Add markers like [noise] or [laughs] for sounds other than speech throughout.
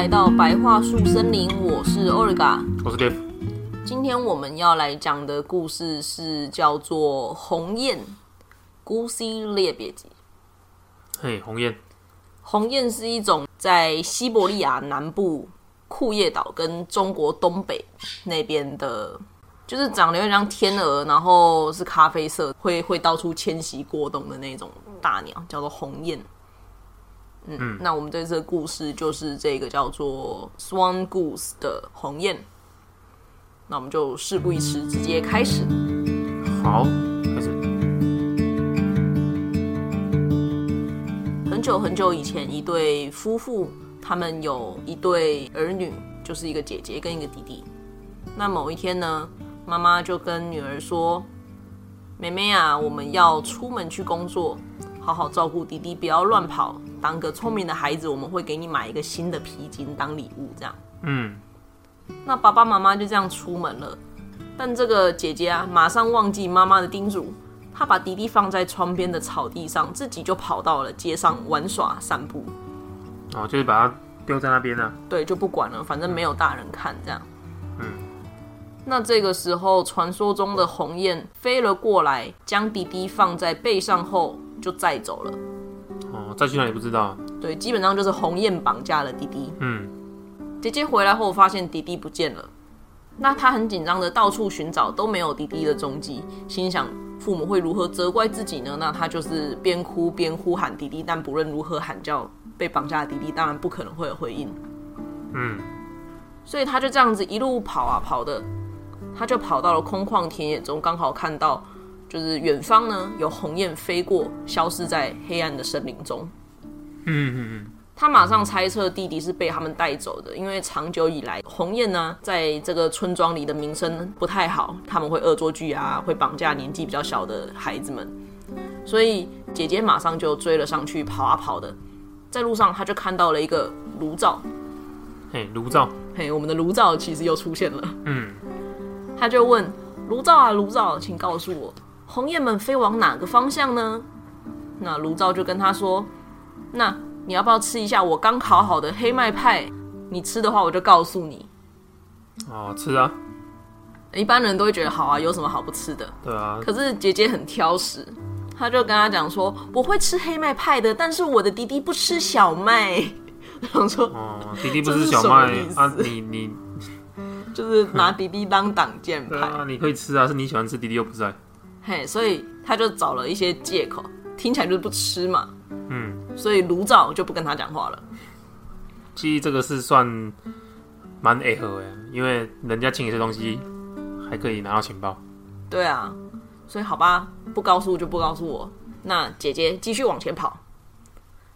来到白桦树森林，我是 Olga，我是 Dave。今天我们要来讲的故事是叫做《鸿雁》孤 C 列别集。嘿，鸿雁，鸿雁是一种在西伯利亚南部库页岛跟中国东北那边的，就是长得有点像天鹅，然后是咖啡色，会会到处迁徙过冬的那种大鸟，叫做鸿雁。嗯，那我们这次的故事就是这个叫做 Swan Goose 的鸿雁。那我们就事不宜迟，直接开始。好，开始。很久很久以前，一对夫妇，他们有一对儿女，就是一个姐姐跟一个弟弟。那某一天呢，妈妈就跟女儿说：“妹妹啊，我们要出门去工作，好好照顾弟弟，不要乱跑。当个聪明的孩子，我们会给你买一个新的皮筋当礼物。”这样，嗯，那爸爸妈妈就这样出门了。但这个姐姐啊，马上忘记妈妈的叮嘱，她把弟弟放在窗边的草地上，自己就跑到了街上玩耍散步。哦，就是把它丢在那边呢、对，就不管了，反正没有大人看这样。嗯，那这个时候，传说中的鸿雁飞了过来，将弟弟放在背上后就载走了。哦，再去哪里不知道。对，基本上就是鸿雁绑架了弟弟。嗯，姐姐回来后发现弟弟不见了，那她很紧张的到处寻找，都没有弟弟的踪迹，心想父母会如何责怪自己呢？那她就是边哭边呼喊弟弟，但不论如何喊叫，被绑架的弟弟当然不可能会有回应。嗯，所以他就这样子一路跑啊跑的，他就跑到了空旷田野中，刚好看到就是远方呢有鸿雁飞过，消失在黑暗的森林中。嗯嗯嗯，他马上猜测弟弟是被他们带走的，因为长久以来鸿雁呢在这个村庄里的名声不太好，他们会恶作剧啊，会绑架年纪比较小的孩子们，所以姐姐马上就追了上去，跑啊跑的，在路上他就看到了一个炉灶，嘿，炉灶，嘿，我们的炉灶其实又出现了。嗯，他就问炉灶啊，炉灶，请告诉我，鸿雁们飞往哪个方向呢？那炉灶就跟他说：“那你要不要吃一下我刚烤好的黑麦派？你吃的话，我就告诉你。哦，吃啊，一般人都会觉得好啊，有什么好不吃的？对啊，可是姐姐很挑食，她就跟他讲说：我会吃黑麦派的，但是我的弟弟不吃小麦。[laughs] 然后说哦，弟弟不吃小麦啊，你你，[laughs] 就是拿弟弟当挡箭牌。对啊，你可以吃啊，是你喜欢吃，弟弟又不在。嘿，所以他就找了一些借口，听起来就是不吃嘛。嗯，所以炉灶就不跟他讲话了。其实这个是算蛮 A 合的，因为人家请你吃东西，还可以拿到情报。对啊，所以好吧，不告诉就不告诉我。那姐姐继续往前跑，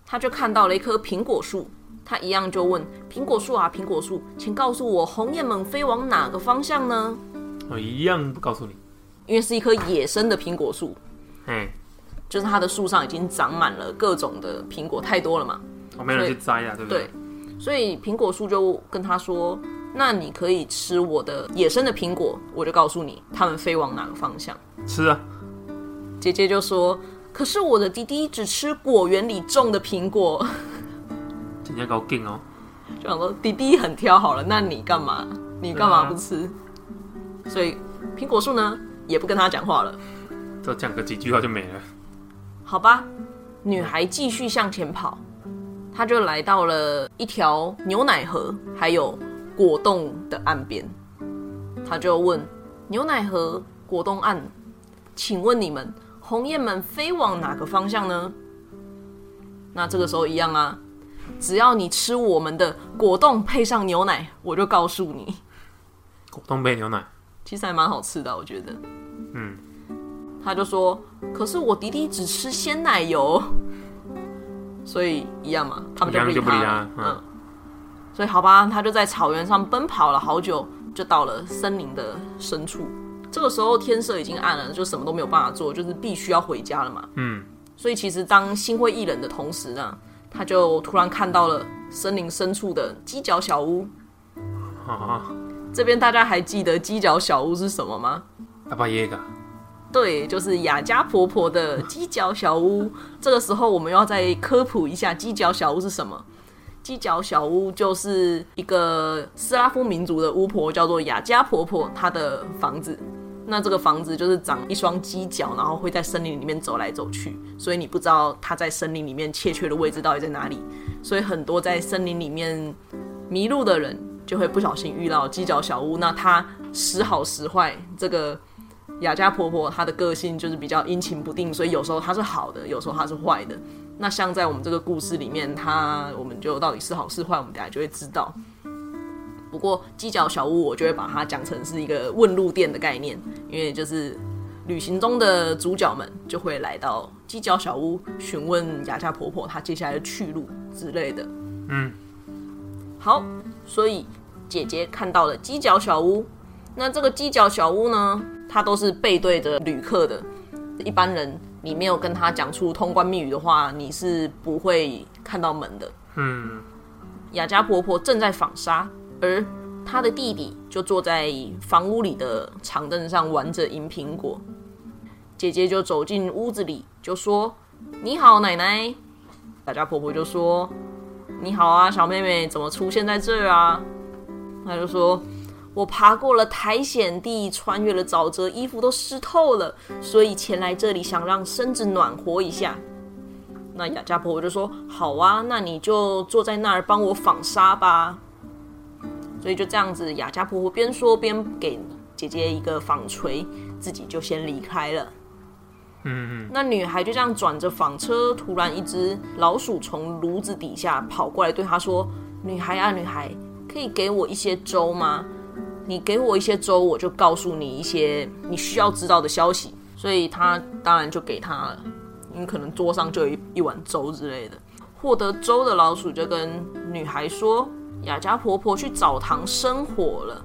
他就看到了一棵苹果树，他一样就问苹果树啊，苹果树，请告诉我红雁们飞往哪个方向呢？我一样不告诉你。因为是一棵野生的苹果树，嗯，就是它的树上已经长满了各种的苹果，太多了嘛。我没有人去摘啊，对不对？所以苹果树就跟他说：“那你可以吃我的野生的苹果，我就告诉你它们飞往哪个方向。吃啊，”姐姐就说：“可是我的弟弟只吃果园里种的苹果。[laughs] 人家搞劲哦。[laughs] ”就想说弟弟很挑好了，那你干嘛？你干嘛不吃？所以苹果树呢也不跟他讲话了。就讲个几句话就没了。好吧，女孩继续向前跑，她就来到了一条牛奶河还有果冻的岸边。她就问牛奶河、果冻岸，请问你们鸿雁们飞往哪个方向呢？那这个时候一样啊，只要你吃我们的果冻配上牛奶，我就告诉你。果冻配牛奶，其实还蛮好吃的，我觉得。嗯，他就说：“可是我弟弟只吃鲜奶油，[laughs] 所以一样嘛，他们就不理一样就不理。他嗯嗯，所以好吧，他就在草原上奔跑了好久，就到了森林的深处。这个时候天色已经暗了，就什么都没有办法做，就是必须要回家了嘛。嗯，所以其实当心灰意冷的同时呢，他就突然看到了森林深处的犄角小屋。啊，这边大家还记得犄角小屋是什么吗？阿巴耶嘎，对，就是雅家婆婆的犄角小屋。这个时候，我们要再科普一下犄角小屋是什么。犄角小屋就是一个斯拉夫民族的巫婆，叫做雅加婆婆，她的房子。那这个房子就是长一双犄角，然后会在森林里面走来走去，所以你不知道它在森林里面确切的位置到底在哪里。所以很多在森林里面迷路的人，就会不小心遇到犄角小屋。那它时好时坏，这个雅加婆婆她的个性就是比较阴晴不定，所以有时候她是好的，有时候她是坏的。那像在我们这个故事里面，她我们就到底是好是坏，我们等下就会知道。不过犄角小屋，我就会把它讲成是一个问路店的概念，因为就是旅行中的主角们就会来到犄角小屋询问雅加婆婆她接下来的去路之类的。嗯，好，所以姐姐看到了犄角小屋，那这个犄角小屋呢，它都是背对着旅客的，一般人你没有跟他讲出通关密语的话，你是不会看到门的。嗯，雅加婆婆正在纺纱。而她的弟弟就坐在房屋里的长凳上玩着银苹果，姐姐就走进屋子里，就说：“你好，奶奶。”雅家婆婆就说：“你好啊，小妹妹，怎么出现在这儿啊？”她就说：“我爬过了苔藓地，穿越了沼泽，衣服都湿透了，所以前来这里想让身子暖和一下。”那雅家婆婆就说：“好啊，那你就坐在那儿帮我纺纱吧。”所以就这样子，雅家婆婆边说边给姐姐一个纺锤，自己就先离开了。嗯嗯，那女孩就这样转着纺车，突然一只老鼠从炉子底下跑过来，对她说：“女孩啊，女孩，可以给我一些粥吗？你给我一些粥，我就告诉你一些你需要知道的消息。”所以她当然就给她了，因为可能桌上就有一一碗粥之类的。获得粥的老鼠就跟女孩说。雅家婆婆去澡堂生火了，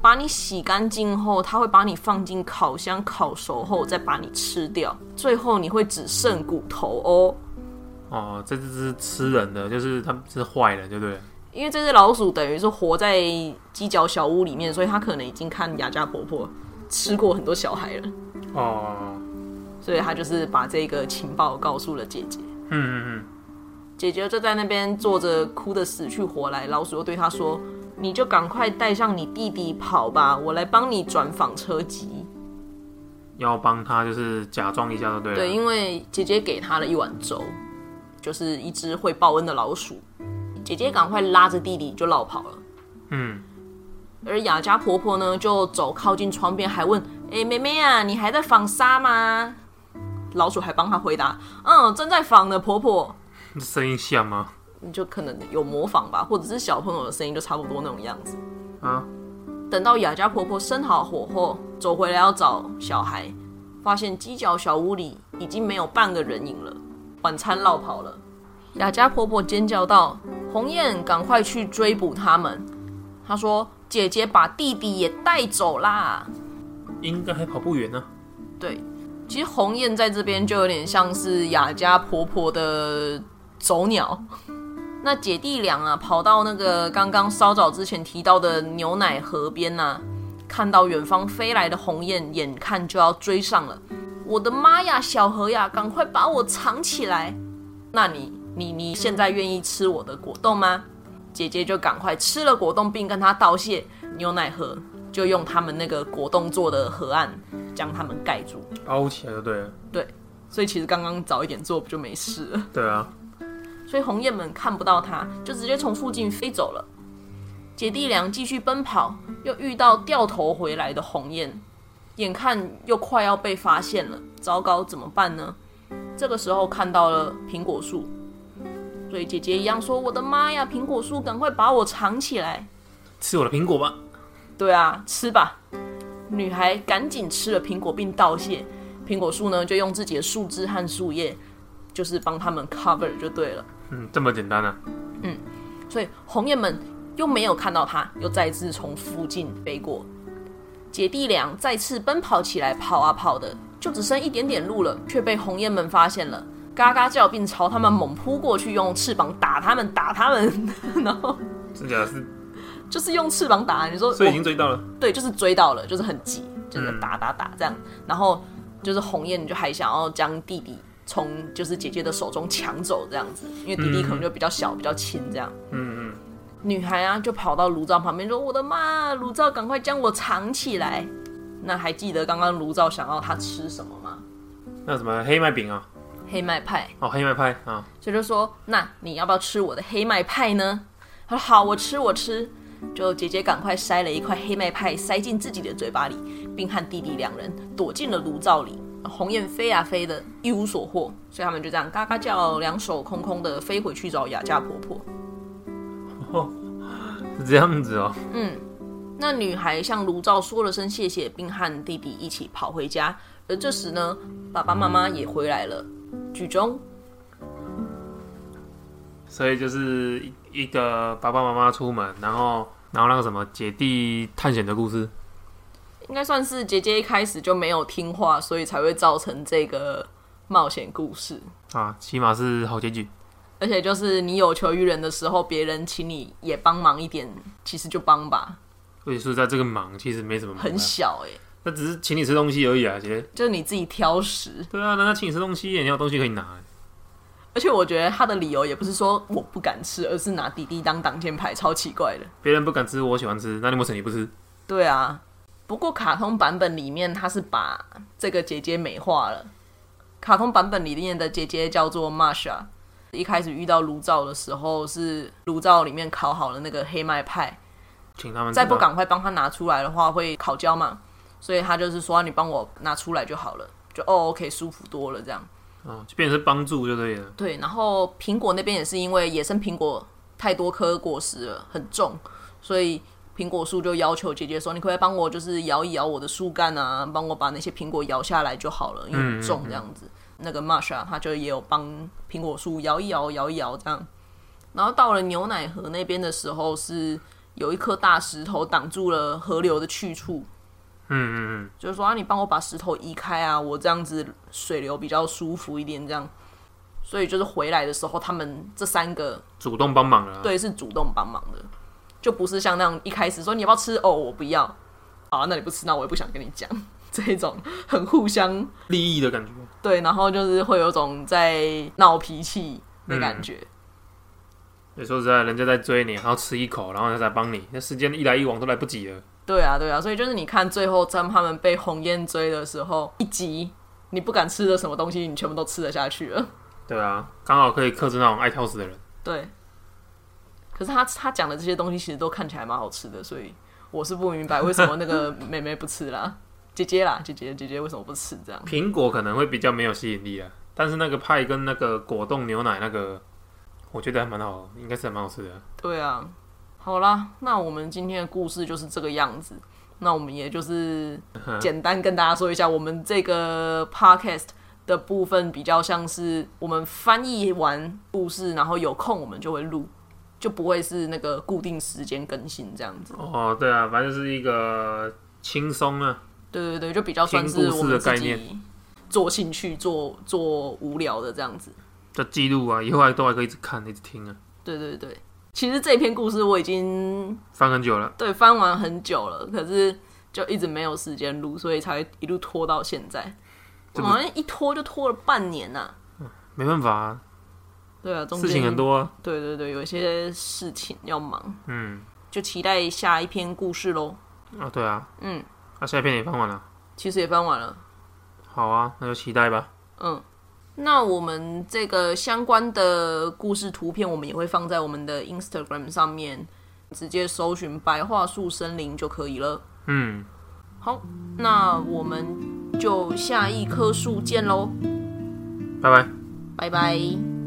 把你洗干净后，它会把你放进烤箱烤熟后再把你吃掉，最后你会只剩骨头哦。哦，这只是吃人的，就是它是坏的，对不对？因为这只老鼠等于是活在犄角小屋里面，所以它可能已经看雅家婆婆吃过很多小孩了。哦，所以他就是把这个情报告诉了姐姐。嗯嗯嗯。姐姐就在那边坐着，哭得死去活来。老鼠又对她说：“你就赶快带上你弟弟跑吧，我来帮你转纺车机。”要帮他就是假装一下就对了。对，因为姐姐给他了一碗粥，就是一只会报恩的老鼠。姐姐赶快拉着弟弟就绕跑了。嗯。而雅家婆婆呢，就走靠近窗边，还问：“哎，妹妹啊，你还在纺纱吗？”老鼠还帮她回答：“嗯，正在纺呢，婆婆。[laughs] ”声音像吗？你就可能有模仿吧，或者是小朋友的声音，就差不多那种样子。啊！等到雅家婆婆生好火后，走回来要找小孩，发现犄角小屋里已经没有半个人影了，晚餐落跑了。雅家婆婆尖叫道：“红雁，赶快去追捕他们！”她说：“姐姐把弟弟也带走啦。”应该还跑不远呢。对，其实红雁在这边就有点像是雅家婆婆的。走鸟，那姐弟俩啊，跑到那个刚刚稍早之前提到的牛奶河边呐，看到远方飞来的鸿雁，眼看就要追上了。我的妈呀，小河呀，赶快把我藏起来！那你、你、你现在愿意吃我的果冻吗？姐姐就赶快吃了果冻，并跟他道谢。牛奶河就用他们那个果冻做的河岸将他们盖住，包起来就对了。对，所以其实刚刚早一点做不就没事了？对啊。所以红雁们看不到它，就直接从附近飞走了。姐弟俩继续奔跑，又遇到掉头回来的红雁，眼看又快要被发现了，糟糕，怎么办呢？这个时候看到了苹果树，所以姐姐一样说：“我的妈呀，苹果树，赶快把我藏起来，吃我的苹果吧！”对啊，吃吧。女孩赶紧吃了苹果并道谢。苹果树呢，就用自己的树枝和树叶，就是帮他们 cover 就对了。嗯，这么简单啊。嗯，所以红雁们又没有看到他，又再次从附近飞过。姐弟俩再次奔跑起来，跑啊跑的，就只剩一点点路了，却被红雁们发现了，嘎嘎叫，并朝他们猛扑过去，用翅膀打他们，[laughs] 打他们。然后，真假是，就是用翅膀打。你说，所以已经追到了？对，就是追到了，就是很急，就是打打打这样。然后就是红雁就还想要将弟弟。从就是姐姐的手中抢走这样子，因为弟弟可能就比较小、比较轻这样。嗯嗯，女孩啊就跑到炉灶旁边说：“我的妈，炉灶赶快将我藏起来。”那还记得刚刚炉灶想要她吃什么吗？那什么黑麦饼啊？黑麦派。哦，黑麦派啊，所以就说：“那你要不要吃我的黑麦派呢？”他说：“好，我吃，我吃。”就姐姐赶快塞了一块黑麦派塞进自己的嘴巴里，并和弟弟两人躲进了炉灶里。鸿雁飞啊飞的，一无所获，所以他们就这样嘎嘎叫，两手空空的飞回去找雅家婆婆。是 [laughs] 这样子哦。嗯那女孩向炉灶说了声谢谢，并和弟弟一起跑回家。而这时呢，爸爸妈妈也回来了。剧中所以就是一一个爸爸妈妈出门，然后然后那个什么姐弟探险的故事。应该算是姐姐一开始就没有听话，所以才会造成这个冒险故事。啊，起码是好结局。而且就是你有求于人的时候，别人请你也帮忙一点，其实就帮吧，所以说在，这个忙其实没什么很小哎、那只是请你吃东西而已啊，姐。就是你自己挑食。对啊，人家请你吃东西，你有东西可以拿。而且我觉得他的理由也不是说我不敢吃，而是拿弟弟当挡箭牌，超奇怪的。别人不敢吃，我喜欢吃，那你为什么你不吃？对啊，不过卡通版本里面他是把这个姐姐美化了。卡通版本里面的姐姐叫做 Masha，一开始遇到炉灶的时候是炉灶里面烤好了那个黑麦派，请他们再不赶快帮他拿出来的话会烤焦嘛，所以他就是说你帮我拿出来就好了，就哦 OK 舒服多了这样。哦，就变成是帮助就对了。对，然后苹果那边也是因为野生苹果太多颗果实了，很重，所以苹果树就要求姐姐说：“你可不可以帮我就是摇一摇我的树干啊，帮我把那些苹果摇下来就好了，因为很重这样子。那个 Masha 他就也有帮苹果树摇一摇、摇一摇这样。然后到了牛奶河那边的时候，是有一颗大石头挡住了河流的去处，嗯嗯嗯，就是说啊，你帮我把石头移开啊，我这样子水流比较舒服一点，这样。所以就是回来的时候，他们这三个主动帮忙了啊。对是主动帮忙的，就不是像那样一开始说你要不要吃哦，我不要，好、啊，那你不吃，那我也不想跟你讲 [laughs] 这一种很互相利益的感觉。对，然后就是会有种在闹脾气的感觉。也说实在，人家在追你，然后吃一口，然后他再帮你，那时间一来一往都来不及了。对啊，对啊，所以就是你看最后在他们被红烟追的时候，一集你不敢吃的什么东西，你全部都吃得下去了。对啊，刚好可以克制那种爱挑食的人。对，可是他他讲的这些东西其实都看起来蛮好吃的，所以我是不明白为什么那个 [laughs] 妹妹不吃啦，姐姐啦，姐姐姐姐为什么不吃这样？苹果可能会比较没有吸引力啊，但是那个派跟那个果冻牛奶那个，我觉得还蛮好，应该是还蛮好吃的。对啊，好啦，那我们今天的故事就是这个样子。那我们也就是 [laughs] 简单跟大家说一下，我们这个 podcast 的部分比较像是我们翻译完故事，然后有空我们就会录，就不会是那个固定时间更新这样子。哦，对啊，反正就是一个轻松啊，对对对，就比较算是我们自的概念己做兴趣、做做无聊的这样子。的记录啊，以后还都还可以一直看，一直听啊，对对对，其实这篇故事我已经翻很久了。对翻完很久了，可是就一直没有时间录，所以才一路拖到现在。好像一拖就拖了半年呐、没办法、啊，对啊，事情很。多啊。对对对，有一些事情要忙，嗯，就期待下一篇故事喽。啊，对啊，嗯，那、下一篇也翻完了。其实也翻完了。好啊，那就期待吧。嗯，那我们这个相关的故事图片，我们也会放在我们的 Instagram 上面，直接搜寻“白桦树森林”就可以了。嗯，好，那我们就下一棵树见喽，拜拜。拜拜。